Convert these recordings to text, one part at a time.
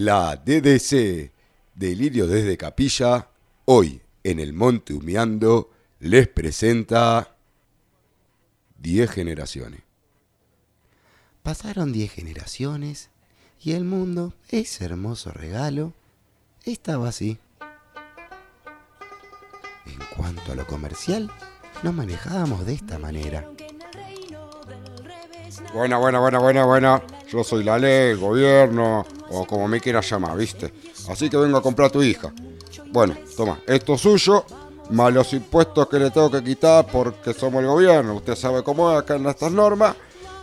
La DDC, Delirio desde Capilla, hoy en el Monte Humeando, les presenta 10 generaciones. Pasaron 10 generaciones y el mundo, ese hermoso regalo, estaba así. En cuanto a lo comercial, nos manejábamos de esta manera. Buena, buena, buena, buena, buena. Yo soy la ley, gobierno, o como me quieras llamar, ¿viste? Así que vengo a comprar a tu hija. Bueno, toma, esto es suyo, más los impuestos que le tengo que quitar porque somos el gobierno. Usted sabe cómo es acá en estas normas.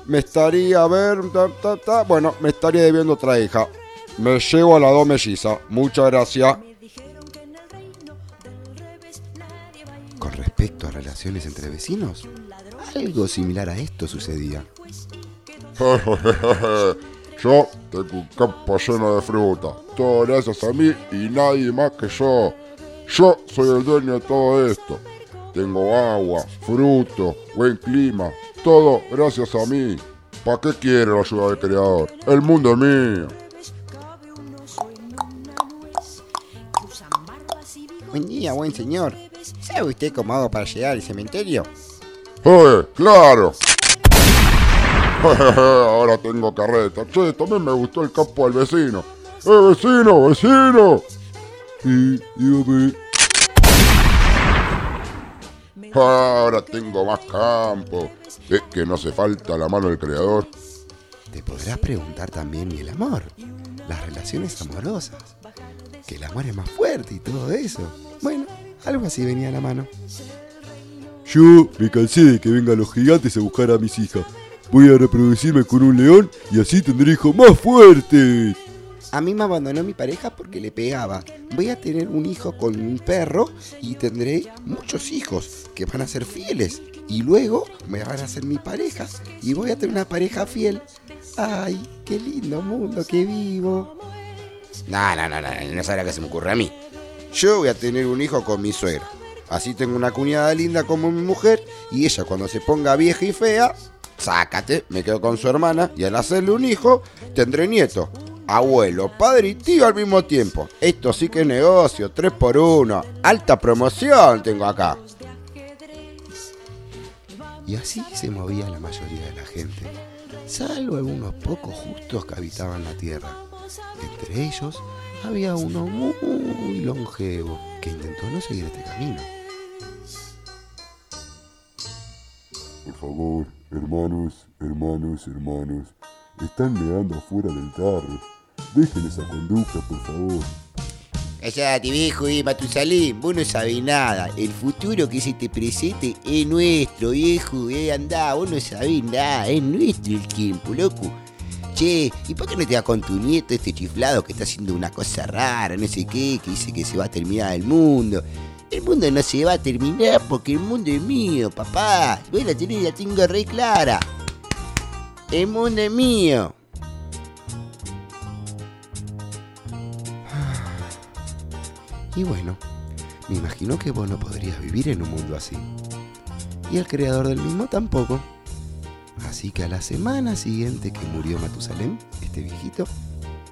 Me estaría, a ver, ta, ta, ta, bueno, me estaría debiendo otra hija. Me llevo a la dos mellizas. Muchas gracias. Con respecto a relaciones entre vecinos, algo similar a esto sucedía. yo tengo un campo lleno de fruta. Todo gracias a mí y nadie más que yo. Yo soy el dueño de todo esto. Tengo agua, fruto, buen clima. Todo gracias a mí. ¿Para qué quiere la ayuda del creador? El mundo es mío. Buen día, buen señor. ¿Sabe usted cómo hago para llegar al cementerio? ¡Eh! ¡Claro! Ahora tengo carreta. Che, también me gustó el campo del vecino. ¡Eh, vecino, vecino! Sí, dígame. Ahora tengo más campo. Es que no hace falta la mano del creador. Te podrás preguntar también y el amor, las relaciones amorosas, que el amor es más fuerte y todo eso. Bueno, algo así venía a la mano. Yo me cansé de que vengan los gigantes a buscar a mis hijas. Voy a reproducirme con un león y así tendré hijos más fuertes. A mí me abandonó mi pareja porque le pegaba. Voy a tener un hijo con un perro y tendré muchos hijos que van a ser fieles. Y luego me van a ser mi pareja y voy a tener una pareja fiel. Ay, qué lindo mundo que vivo. No, no, no, no, no sabe lo que se me ocurre a mí. Yo voy a tener un hijo con mi suegra. Así tengo una cuñada linda como mi mujer y ella cuando se ponga vieja y fea, sácate, me quedo con su hermana y al hacerle un hijo tendré nieto. Abuelo, padre y tío al mismo tiempo. Esto sí que es negocio, 3 por 1 Alta promoción tengo acá. Y así se movía la mayoría de la gente, salvo algunos pocos justos que habitaban la tierra. Entre ellos había uno muy longevo que intentó no seguir este camino. Favor, hermanos, hermanos, hermanos, están meando afuera del carro. Dejen esa conducta, por favor. Cállate, viejo, y Matusalén, vos no sabés nada. El futuro que se te presente es nuestro, viejo. Eh, andá, vos no sabés nada. Es nuestro el tiempo, loco. Che, ¿y por qué no te vas con tu nieto, este chiflado que está haciendo una cosa rara, no sé qué, que dice que se va a terminar el mundo? El mundo no se va a terminar porque el mundo es mío, papá. Vos la tenés, la tengo re clara. El mundo es mío. Y bueno, me imagino que vos no podrías vivir en un mundo así. Y el creador del mismo tampoco. Así que a la semana siguiente que murió Matusalén, este viejito,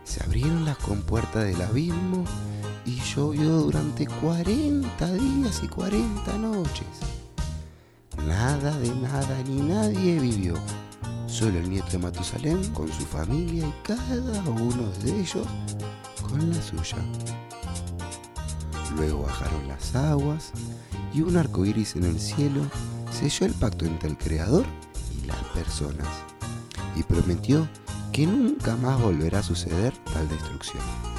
se abrieron las compuertas del abismo y llovió durante 40 días y 40 noches. Nada de nada ni nadie vivió. Solo el nieto de Matusalén con su familia y cada uno de ellos con la suya. Luego bajaron las aguas y un arco iris en el cielo selló el pacto entre el Creador y las personas y prometió que nunca más volverá a suceder tal destrucción.